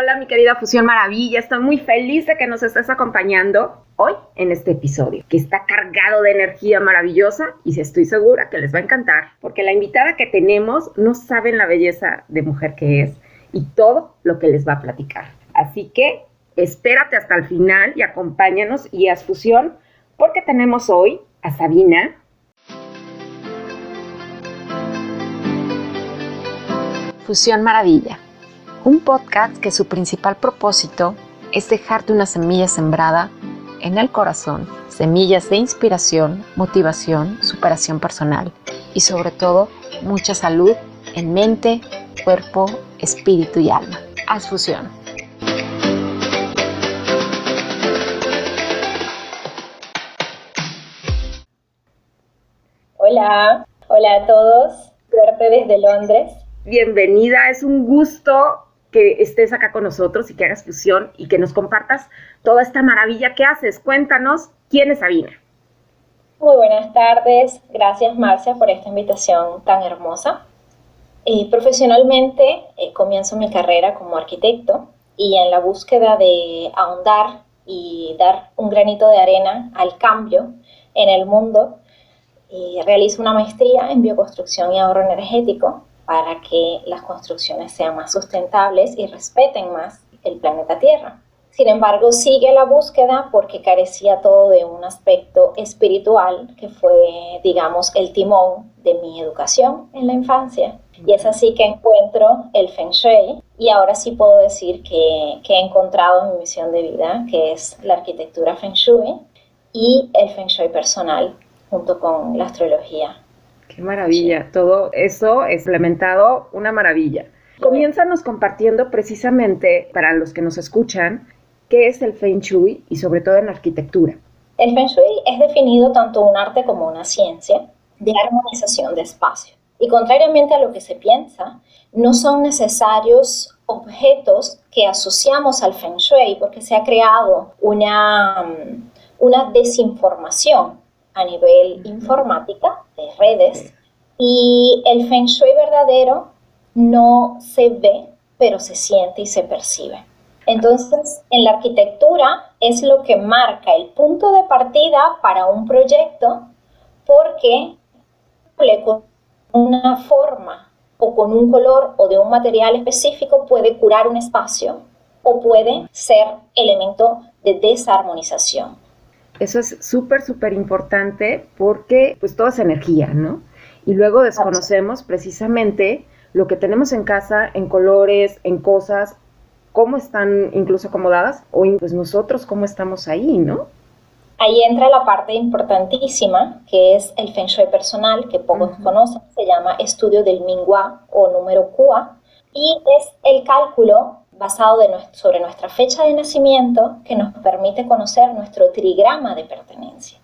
Hola mi querida Fusión Maravilla, estoy muy feliz de que nos estés acompañando hoy en este episodio, que está cargado de energía maravillosa y estoy segura que les va a encantar, porque la invitada que tenemos no saben la belleza de mujer que es y todo lo que les va a platicar. Así que espérate hasta el final y acompáñanos y haz fusión, porque tenemos hoy a Sabina. Fusión Maravilla un podcast que su principal propósito es dejarte una semilla sembrada en el corazón, semillas de inspiración, motivación, superación personal y sobre todo mucha salud en mente, cuerpo, espíritu y alma. Haz fusión. Hola, hola a todos, suerte desde Londres. Bienvenida, es un gusto que estés acá con nosotros y que hagas fusión y que nos compartas toda esta maravilla que haces. Cuéntanos quién es Sabina. Muy buenas tardes, gracias Marcia por esta invitación tan hermosa. Eh, profesionalmente eh, comienzo mi carrera como arquitecto y en la búsqueda de ahondar y dar un granito de arena al cambio en el mundo, eh, realizo una maestría en bioconstrucción y ahorro energético para que las construcciones sean más sustentables y respeten más el planeta Tierra. Sin embargo, sigue la búsqueda porque carecía todo de un aspecto espiritual que fue, digamos, el timón de mi educación en la infancia. Y es así que encuentro el Feng Shui y ahora sí puedo decir que, que he encontrado mi misión de vida, que es la arquitectura Feng Shui y el Feng Shui personal junto con la astrología. Qué maravilla, todo eso es implementado, una maravilla. Comiénzanos compartiendo precisamente para los que nos escuchan qué es el Feng Shui y sobre todo en arquitectura. El Feng Shui es definido tanto un arte como una ciencia de armonización de espacio. Y contrariamente a lo que se piensa, no son necesarios objetos que asociamos al Feng Shui porque se ha creado una, mm, una desinformación a nivel informática, de redes, y el feng shui verdadero no se ve, pero se siente y se percibe. Entonces, en la arquitectura es lo que marca el punto de partida para un proyecto porque con una forma o con un color o de un material específico puede curar un espacio o puede ser elemento de desarmonización. Eso es súper, súper importante porque pues todo es energía, ¿no? Y luego desconocemos precisamente lo que tenemos en casa, en colores, en cosas, cómo están incluso acomodadas o pues nosotros cómo estamos ahí, ¿no? Ahí entra la parte importantísima, que es el Feng Shui personal, que pocos conocen, se llama estudio del Mingua o número Kua, y es el cálculo basado sobre nuestra fecha de nacimiento que nos permite conocer nuestro trigrama de pertenencia.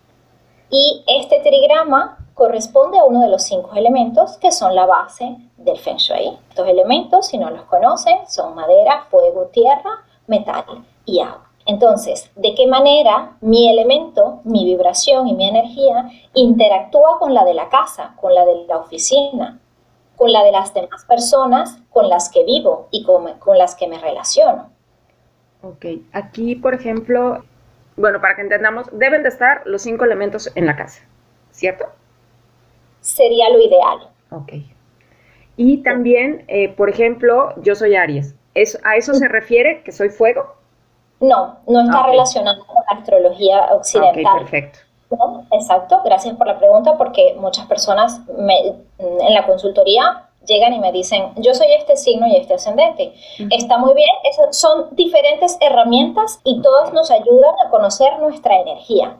Y este trigrama corresponde a uno de los cinco elementos que son la base del Feng Shui. Estos elementos, si no los conocen, son madera, fuego, tierra, metal y agua. Entonces, ¿de qué manera mi elemento, mi vibración y mi energía interactúa con la de la casa, con la de la oficina, con la de las demás personas con las que vivo y con, con las que me relaciono. Ok, aquí por ejemplo, bueno, para que entendamos, deben de estar los cinco elementos en la casa, ¿cierto? Sería lo ideal. Ok. Y también, eh, por ejemplo, yo soy Aries. ¿A eso se refiere que soy fuego? No, no está relacionado con la astrología occidental. Ok, perfecto. Exacto, gracias por la pregunta porque muchas personas en la consultoría llegan y me dicen, yo soy este signo y este ascendente. Está muy bien, son diferentes herramientas y todas nos ayudan a conocer nuestra energía.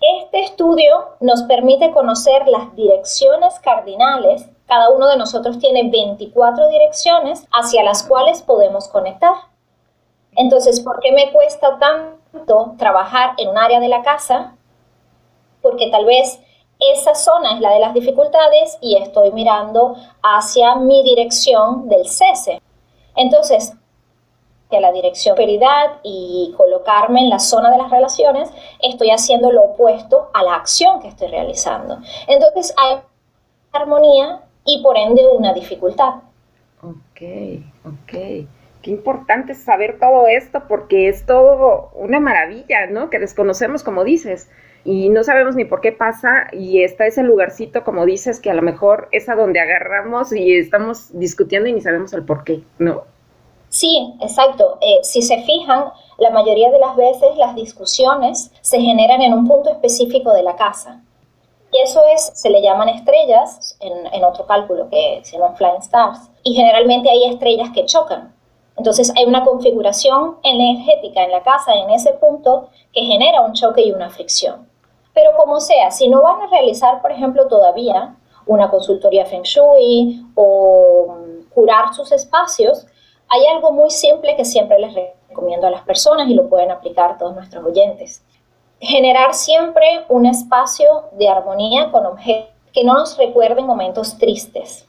Este estudio nos permite conocer las direcciones cardinales. Cada uno de nosotros tiene 24 direcciones hacia las cuales podemos conectar. Entonces, ¿por qué me cuesta tanto? trabajar en un área de la casa porque tal vez esa zona es la de las dificultades y estoy mirando hacia mi dirección del cese. Entonces, a la dirección prioridad y colocarme en la zona de las relaciones, estoy haciendo lo opuesto a la acción que estoy realizando. Entonces hay armonía y por ende una dificultad. Ok, ok. Qué importante saber todo esto porque es todo una maravilla, ¿no? Que desconocemos, como dices, y no sabemos ni por qué pasa y está ese lugarcito, como dices, que a lo mejor es a donde agarramos y estamos discutiendo y ni sabemos el por qué, ¿no? Sí, exacto. Eh, si se fijan, la mayoría de las veces las discusiones se generan en un punto específico de la casa. Y eso es, se le llaman estrellas en, en otro cálculo que se llaman flying stars. Y generalmente hay estrellas que chocan. Entonces hay una configuración energética en la casa en ese punto que genera un choque y una fricción. Pero como sea, si no van a realizar, por ejemplo, todavía una consultoría Feng Shui o curar sus espacios, hay algo muy simple que siempre les recomiendo a las personas y lo pueden aplicar todos nuestros oyentes. Generar siempre un espacio de armonía con objetos que no nos recuerden momentos tristes,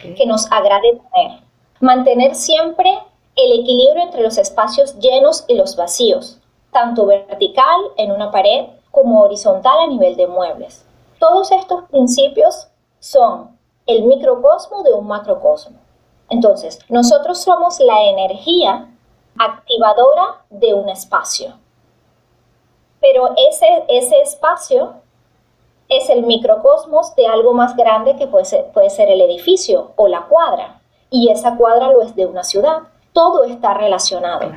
que nos agrade tener. Mantener siempre el equilibrio entre los espacios llenos y los vacíos, tanto vertical en una pared como horizontal a nivel de muebles. Todos estos principios son el microcosmo de un macrocosmo. Entonces, nosotros somos la energía activadora de un espacio. Pero ese, ese espacio es el microcosmos de algo más grande que puede puede ser el edificio o la cuadra. Y esa cuadra lo es de una ciudad. Todo está relacionado.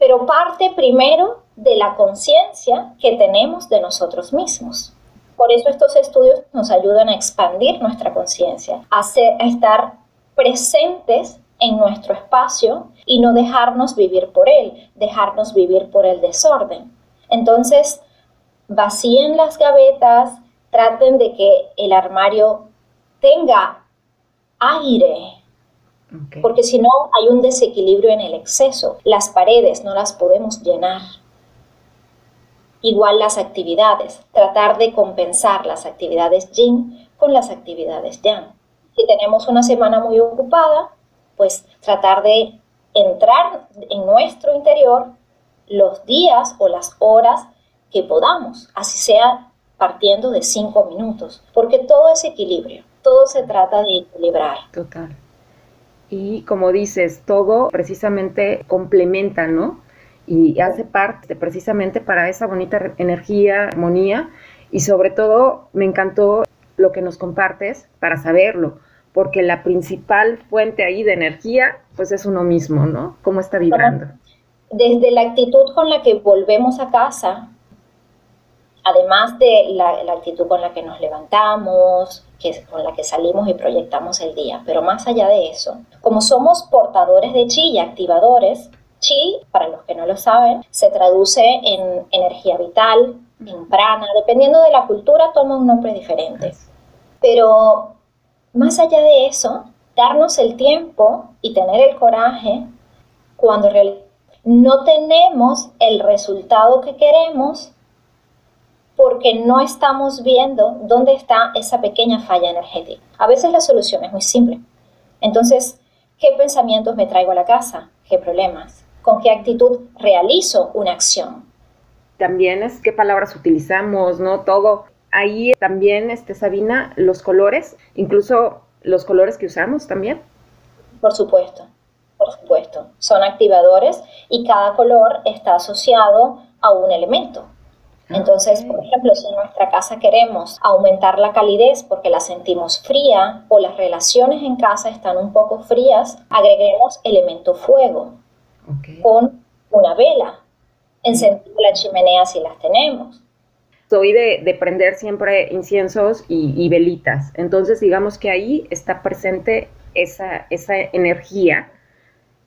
Pero parte primero de la conciencia que tenemos de nosotros mismos. Por eso estos estudios nos ayudan a expandir nuestra conciencia, a, a estar presentes en nuestro espacio y no dejarnos vivir por él, dejarnos vivir por el desorden. Entonces, vacíen las gavetas, traten de que el armario tenga aire, porque si no hay un desequilibrio en el exceso. Las paredes no las podemos llenar. Igual las actividades, tratar de compensar las actividades yin con las actividades yang. Si tenemos una semana muy ocupada, pues tratar de entrar en nuestro interior los días o las horas que podamos, así sea partiendo de cinco minutos, porque todo es equilibrio, todo se trata de equilibrar. Total. Y como dices, todo precisamente complementa, ¿no? y hace parte precisamente para esa bonita energía, armonía y sobre todo me encantó lo que nos compartes para saberlo, porque la principal fuente ahí de energía pues es uno mismo, ¿no? ¿Cómo está vibrando? Desde la actitud con la que volvemos a casa, además de la, la actitud con la que nos levantamos, que, con la que salimos y proyectamos el día, pero más allá de eso, como somos portadores de chi y activadores, Chi, para los que no lo saben, se traduce en energía vital, en prana, dependiendo de la cultura toma un nombre diferente. Pero más allá de eso, darnos el tiempo y tener el coraje cuando no tenemos el resultado que queremos porque no estamos viendo dónde está esa pequeña falla energética. A veces la solución es muy simple. Entonces, ¿qué pensamientos me traigo a la casa? ¿Qué problemas? con qué actitud realizo una acción. También es qué palabras utilizamos, ¿no? Todo. Ahí también, este, Sabina, los colores, incluso los colores que usamos también. Por supuesto, por supuesto. Son activadores y cada color está asociado a un elemento. Entonces, por ejemplo, si en nuestra casa queremos aumentar la calidez porque la sentimos fría o las relaciones en casa están un poco frías, agreguemos elemento fuego con una vela, encendiendo la chimenea si las tenemos. Soy de, prender siempre inciensos y, velitas, entonces digamos que ahí está presente esa, esa energía.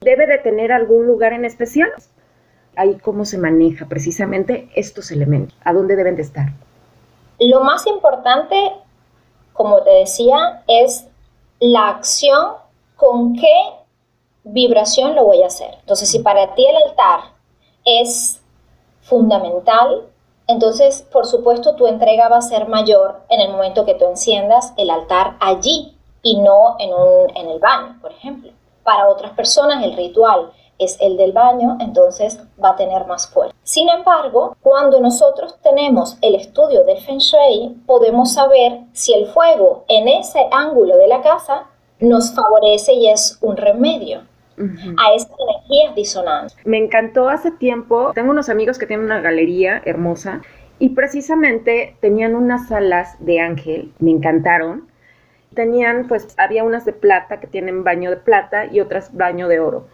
¿Debe de tener algún lugar en especial? Ahí cómo se maneja precisamente estos elementos, a dónde deben de estar. Lo más importante, como te decía, es la acción con qué vibración lo voy a hacer. Entonces, si para ti el altar es fundamental, entonces, por supuesto, tu entrega va a ser mayor en el momento que tú enciendas el altar allí y no en, un, en el baño, por ejemplo. Para otras personas el ritual es el del baño, entonces va a tener más fuerza. Sin embargo, cuando nosotros tenemos el estudio del Feng Shui, podemos saber si el fuego en ese ángulo de la casa nos favorece y es un remedio. a esas energías disonantes. Me encantó hace tiempo, tengo unos amigos que tienen una galería hermosa y precisamente tenían unas salas de ángel, me encantaron. Tenían, pues, había unas de plata que tienen baño de plata y otras baño de oro.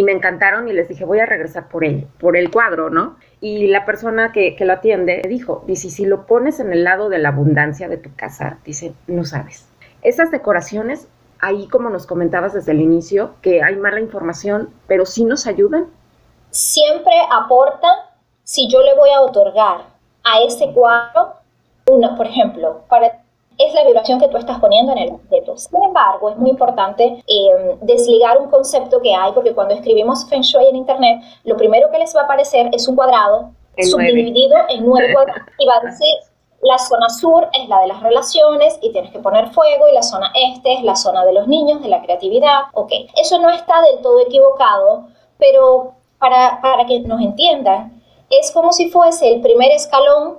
Y me encantaron y les dije, voy a regresar por él, por el cuadro, ¿no? Y la persona que, que lo atiende dijo, dice, si lo pones en el lado de la abundancia de tu casa, dice, no sabes. Esas decoraciones, ahí como nos comentabas desde el inicio, que hay mala información, pero sí nos ayudan. Siempre aporta si yo le voy a otorgar a ese cuadro una, por ejemplo, para es la vibración que tú estás poniendo en el objeto. Sin embargo, es muy importante eh, desligar un concepto que hay, porque cuando escribimos Feng Shui en Internet, lo primero que les va a aparecer es un cuadrado subdividido en nueve cuadrados y va a decir la zona sur es la de las relaciones y tienes que poner fuego y la zona este es la zona de los niños, de la creatividad. Ok, eso no está del todo equivocado, pero para, para que nos entiendan, es como si fuese el primer escalón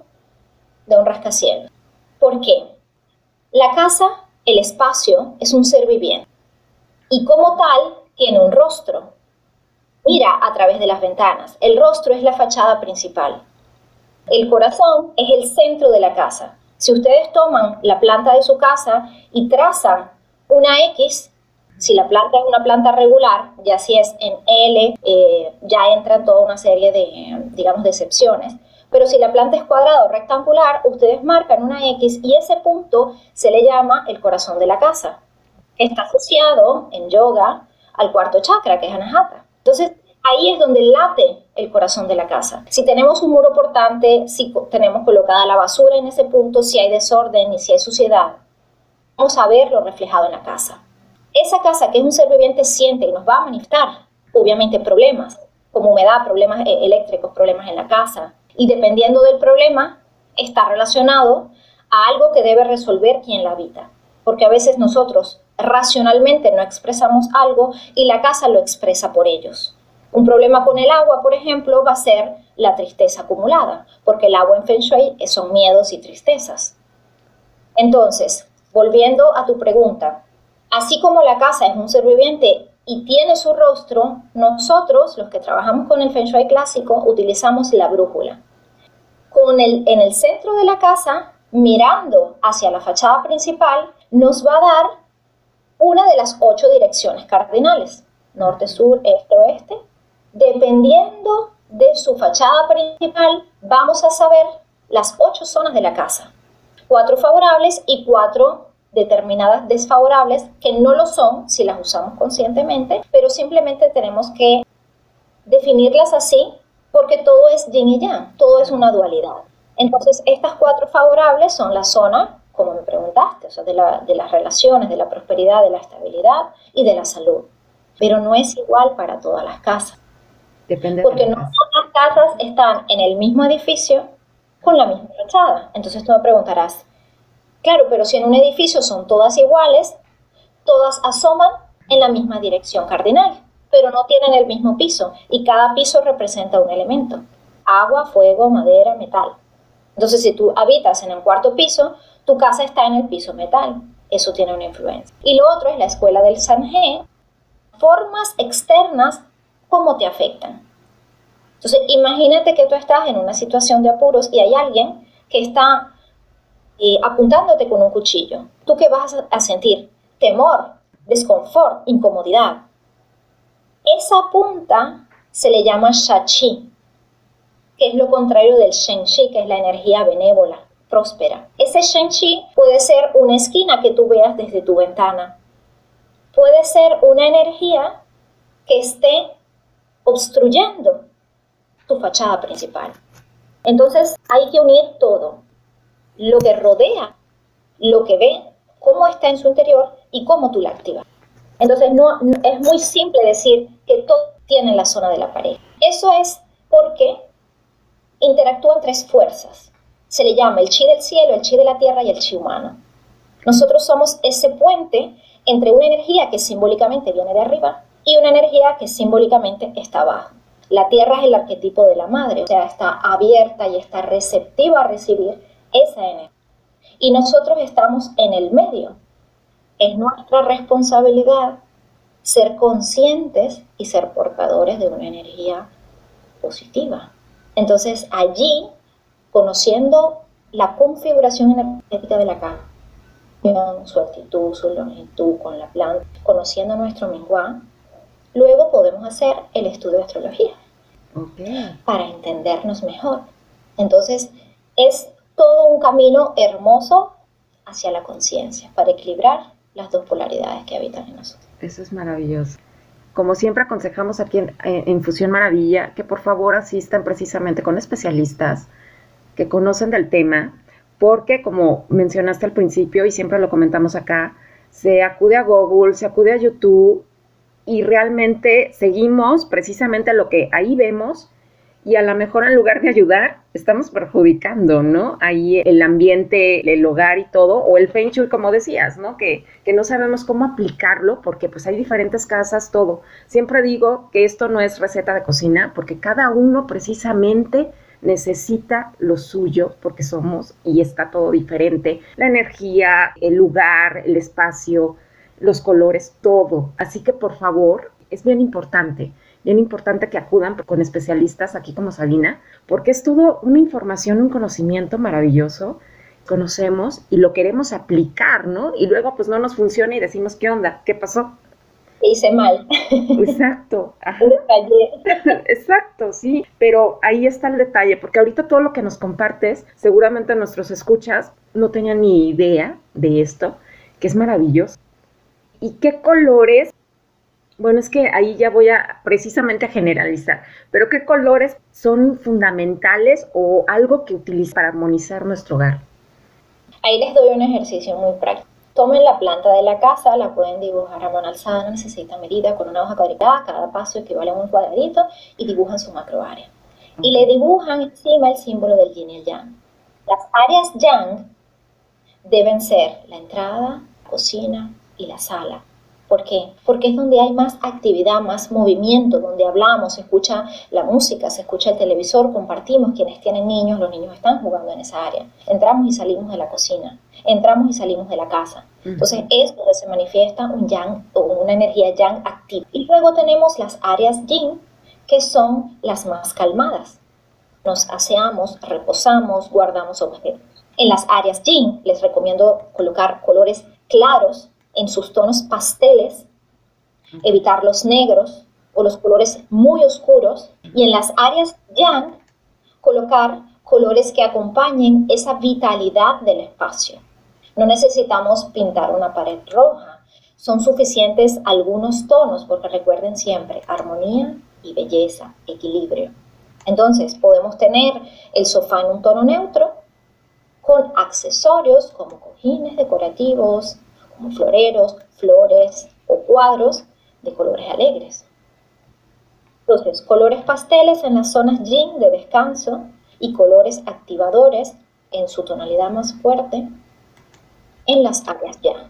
de un rascacielos. ¿Por qué? La casa, el espacio, es un ser viviente y como tal tiene un rostro. Mira a través de las ventanas. El rostro es la fachada principal. El corazón es el centro de la casa. Si ustedes toman la planta de su casa y trazan una X, si la planta es una planta regular, ya si es en L, eh, ya entra toda una serie de, digamos, de. Pero si la planta es cuadrada o rectangular, ustedes marcan una X y ese punto se le llama el corazón de la casa. Está asociado en yoga al cuarto chakra, que es Anahata. Entonces, ahí es donde late el corazón de la casa. Si tenemos un muro portante, si tenemos colocada la basura en ese punto, si hay desorden y si hay suciedad, vamos a verlo reflejado en la casa. Esa casa que es un ser viviente siente y nos va a manifestar, obviamente, problemas, como humedad, problemas eh, eléctricos, problemas en la casa, y dependiendo del problema, está relacionado a algo que debe resolver quien la habita. Porque a veces nosotros racionalmente no expresamos algo y la casa lo expresa por ellos. Un problema con el agua, por ejemplo, va a ser la tristeza acumulada, porque el agua en Feng Shui son miedos y tristezas. Entonces, volviendo a tu pregunta, así como la casa es un ser viviente y tiene su rostro, nosotros, los que trabajamos con el Feng Shui clásico, utilizamos la brújula. Con el, en el centro de la casa, mirando hacia la fachada principal, nos va a dar una de las ocho direcciones cardinales, norte, sur, este, oeste. Dependiendo de su fachada principal, vamos a saber las ocho zonas de la casa. Cuatro favorables y cuatro determinadas desfavorables que no lo son si las usamos conscientemente, pero simplemente tenemos que definirlas así porque todo es yin y yang, todo es una dualidad. Entonces, estas cuatro favorables son la zona, como me preguntaste, o sea, de, las relaciones, de la prosperidad, de la estabilidad y de la salud. Pero no es igual para todas las casas. Depende porque no todas las casas están en el mismo edificio con la misma fachada. Entonces tú me preguntarás, Claro, pero si en un edificio son todas iguales, todas asoman en la misma dirección cardinal, pero no tienen el mismo piso y cada piso representa un elemento. Agua, fuego, madera, metal. Entonces, si tú habitas en el cuarto piso, tu casa está en el piso metal. Eso tiene una influencia. Y lo otro es la escuela del Sanjé. Formas externas, ¿cómo te afectan? Entonces, imagínate que tú estás en una situación de apuros y hay alguien que está apuntándote con un cuchillo. ¿Tú qué vas a sentir? Temor, desconfort, incomodidad. Esa punta se le llama Shachi, que es lo contrario del Shenchi, que es la energía benévola, próspera. Ese Shenchi puede ser una esquina que tú veas desde tu ventana. Puede ser una energía que esté obstruyendo tu fachada principal. Entonces hay que unir todo lo que rodea, lo que ve, cómo está en su interior y cómo tú la activas. Entonces no, es muy simple decir que todo tiene la zona de la pared. Eso es porque interactúan tres fuerzas. Se le llama el chi del cielo, el chi de la tierra y el chi humano. Nosotros somos ese puente entre una energía que simbólicamente viene de arriba y una energía que simbólicamente está abajo. La tierra es el arquetipo de la madre, o sea, está abierta y está receptiva a recibir esa energía. Y nosotros estamos en el medio. Es nuestra responsabilidad ser conscientes y ser portadores de una energía positiva. Entonces allí, conociendo la configuración energética de la cama, su actitud, su longitud con la planta, conociendo nuestro menguá, luego podemos hacer el estudio de astrología para entendernos mejor. Entonces, es todo un camino hermoso hacia la conciencia, para equilibrar las dos polaridades que habitan en nosotros. Eso es maravilloso. Como siempre aconsejamos aquí en, en Fusión Maravilla que por favor asistan precisamente con especialistas que conocen del tema, porque como mencionaste al principio y siempre lo comentamos acá, se acude a Google, se acude a YouTube y realmente seguimos precisamente lo que ahí vemos y a lo mejor en lugar de ayudar, estamos perjudicando, ¿no? Ahí el ambiente, el hogar y todo, o el feng shui, como decías, ¿no? Que, que no sabemos cómo aplicarlo porque pues hay diferentes casas, todo. Siempre digo que esto no es receta de cocina porque cada uno precisamente necesita lo suyo porque somos y está todo diferente. La energía, el lugar, el espacio, los colores, todo. Así que por favor, es bien importante bien importante que acudan con especialistas aquí como Sabina, porque es todo una información, un conocimiento maravilloso, conocemos y lo queremos aplicar, ¿no? Y luego pues no nos funciona y decimos, ¿qué onda? ¿Qué pasó? hice mal. Exacto. Exacto, sí. Pero ahí está el detalle, porque ahorita todo lo que nos compartes, seguramente nuestros escuchas no tenían ni idea de esto, que es maravilloso. ¿Y qué colores bueno, es que ahí ya voy a precisamente a generalizar, pero ¿qué colores son fundamentales o algo que utilizan para armonizar nuestro hogar? Ahí les doy un ejercicio muy práctico. Tomen la planta de la casa, la pueden dibujar a mano alzada, no necesita medida, con una hoja cuadriculada, cada paso equivale a un cuadradito y dibujan su macro área. Y le dibujan encima el símbolo del yin y el yang. Las áreas yang deben ser la entrada, la cocina y la sala ¿Por qué? Porque es donde hay más actividad, más movimiento, donde hablamos, se escucha la música, se escucha el televisor, compartimos. Quienes tienen niños, los niños están jugando en esa área. Entramos y salimos de la cocina, entramos y salimos de la casa. Entonces es donde se manifiesta un yang o una energía yang activa. Y luego tenemos las áreas yin, que son las más calmadas. Nos aseamos, reposamos, guardamos objetos. En las áreas yin les recomiendo colocar colores claros en sus tonos pasteles, evitar los negros o los colores muy oscuros y en las áreas yang colocar colores que acompañen esa vitalidad del espacio. No necesitamos pintar una pared roja, son suficientes algunos tonos porque recuerden siempre armonía y belleza, equilibrio. Entonces podemos tener el sofá en un tono neutro con accesorios como cojines decorativos, floreros, flores o cuadros de colores alegres. Entonces, colores pasteles en las zonas yin de descanso y colores activadores en su tonalidad más fuerte en las áreas ya.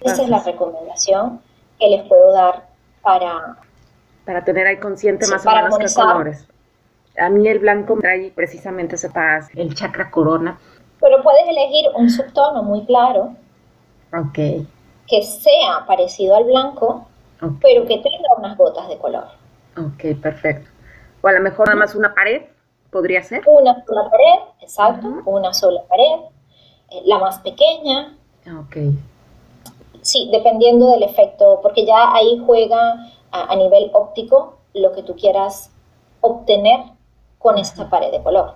Esa es la recomendación que les puedo dar para... Para tener ahí consciente más o menos qué colores. A mí el blanco trae precisamente ese paz, el chakra corona. Pero puedes elegir un subtono muy claro que sea parecido al blanco, pero que tenga unas gotas de color. Ok, perfecto. O a lo mejor nada más una pared, podría ser. Una sola pared, exacto, una sola pared, eh, la más pequeña. Ok. Sí, dependiendo del efecto, porque ya ahí juega a, nivel óptico lo que tú quieras obtener con esta pared de color.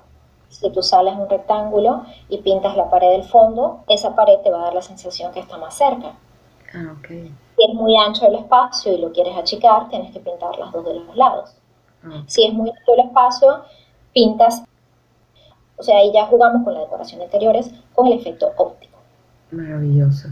Si tú sales un rectángulo y pintas la pared del fondo, esa pared te va a dar la sensación que está más cerca. Ah, Si es muy ancho el espacio y lo quieres achicar, tienes que pintar las dos de los lados. Ah, si es muy ancho el espacio, pintas. O sea, ahí ya jugamos con la decoración de interiores con el efecto óptico. Maravilloso.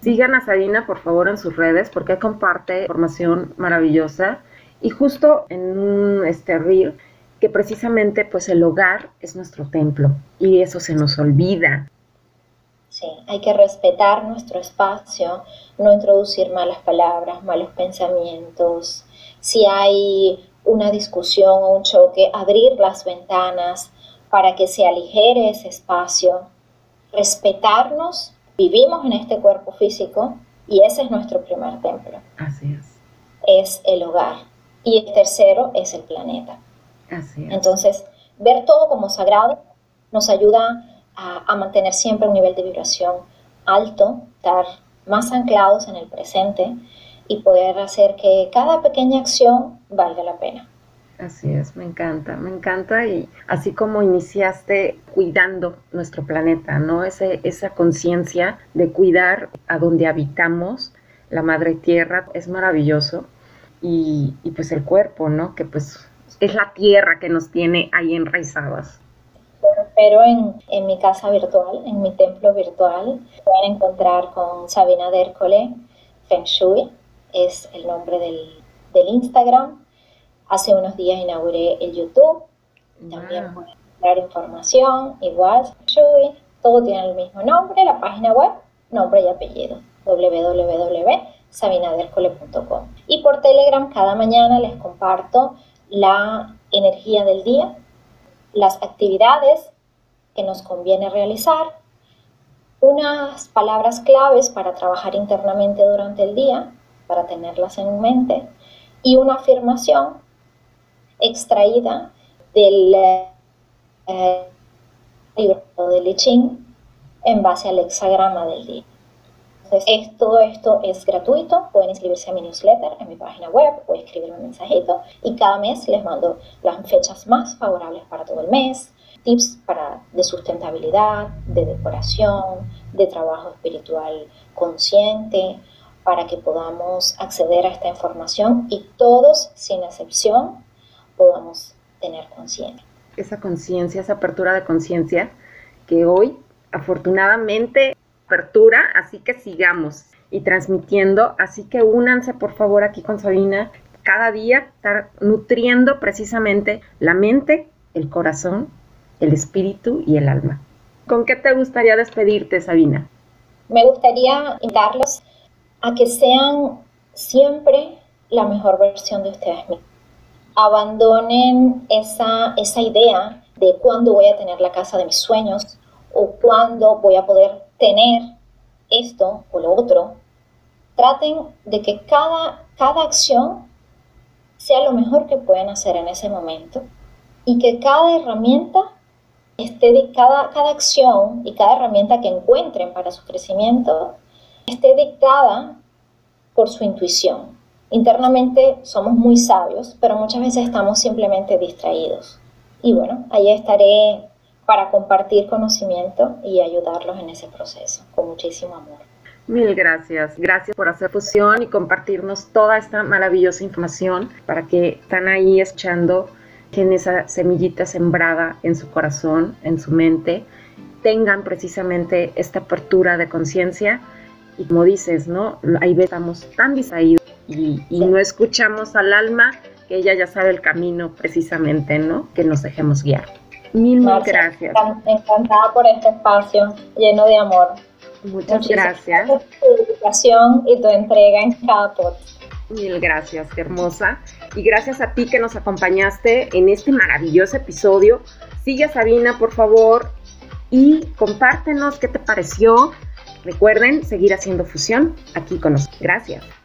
Sigan a Sabina, por favor, en sus redes porque comparte información maravillosa. Y justo en este reel que precisamente pues el hogar es nuestro templo y eso se nos olvida. Sí, hay que respetar nuestro espacio, no introducir malas palabras, malos pensamientos. Si hay una discusión o un choque, abrir las ventanas para que se aligere ese espacio, respetarnos. Vivimos en este cuerpo físico y ese es nuestro primer templo. Así es. es el hogar y el tercero es el planeta. Así es. Entonces, ver todo como sagrado nos ayuda a, a mantener siempre un nivel de vibración alto, estar más anclados en el presente y poder hacer que cada pequeña acción valga la pena. Así es, me encanta, me encanta y así como iniciaste cuidando nuestro planeta, ¿no? Ese, esa conciencia de cuidar a donde habitamos, la madre tierra, es maravilloso y, y, pues el cuerpo, ¿no? Que pues es la tierra que nos tiene ahí enraizadas. Pero en, en mi casa virtual, en mi templo virtual, pueden encontrar con Sabina Dércole Feng Shui, es el nombre del, del Instagram Hace unos días inauguré el YouTube, también pueden dar información, igual, Shui, todo tiene el mismo nombre, la página web, nombre y apellido, www.sabinadercole.com. Y por Telegram cada mañana les comparto la energía del día, las actividades que nos conviene realizar, unas palabras claves para trabajar internamente durante el día, para tenerlas en mente, y una afirmación extraída del eh, libro de Lichín en base al hexagrama del día. Entonces, todo esto es gratuito, pueden inscribirse a mi newsletter en mi página web o escribirme un mensajito y cada mes les mando las fechas más favorables para todo el mes, tips para, de sustentabilidad, de decoración, de trabajo espiritual consciente, para que podamos acceder a esta información y todos, sin excepción, podamos tener conciencia. Esa conciencia, esa apertura de conciencia que hoy afortunadamente así que sigamos y transmitiendo, así que únanse por favor aquí con Sabina cada día, estar nutriendo precisamente la mente, el corazón, el espíritu y el alma. ¿Con qué te gustaría despedirte, Sabina? Me gustaría invitarlos a que sean siempre la mejor versión de ustedes mismos abandonen esa, esa idea de cuándo voy a tener la casa de mis sueños o cuándo voy a poder tener esto o lo otro. Traten de que cada, cada acción sea lo mejor que pueden hacer en ese momento y que cada herramienta esté cada, cada acción y cada herramienta que encuentren para su crecimiento esté dictada por su intuición, Internamente somos muy sabios, pero muchas veces estamos simplemente distraídos. Y bueno, ahí estaré para compartir conocimiento y ayudarlos en ese proceso, con muchísimo amor. Mil gracias. Gracias por hacer fusión y compartirnos toda esta maravillosa información para que están ahí escuchando en esa semillita sembrada en su corazón, en su mente, tengan precisamente esta apertura de conciencia y como dices, ¿no? Ahí estamos tan distraídos y, no escuchamos al alma, que ella ya sabe el camino precisamente, ¿no? Que nos dejemos guiar. Mil, mil gracias. Encantada por este espacio lleno de amor. Muchas gracias. Por tu educación y tu entrega en cada podcast. Mil gracias, hermosa. Y gracias a ti que nos acompañaste en este maravilloso episodio. Sigue a Sabina, por favor, y compártenos qué te pareció. Recuerden seguir haciendo fusión aquí con nosotros. Gracias.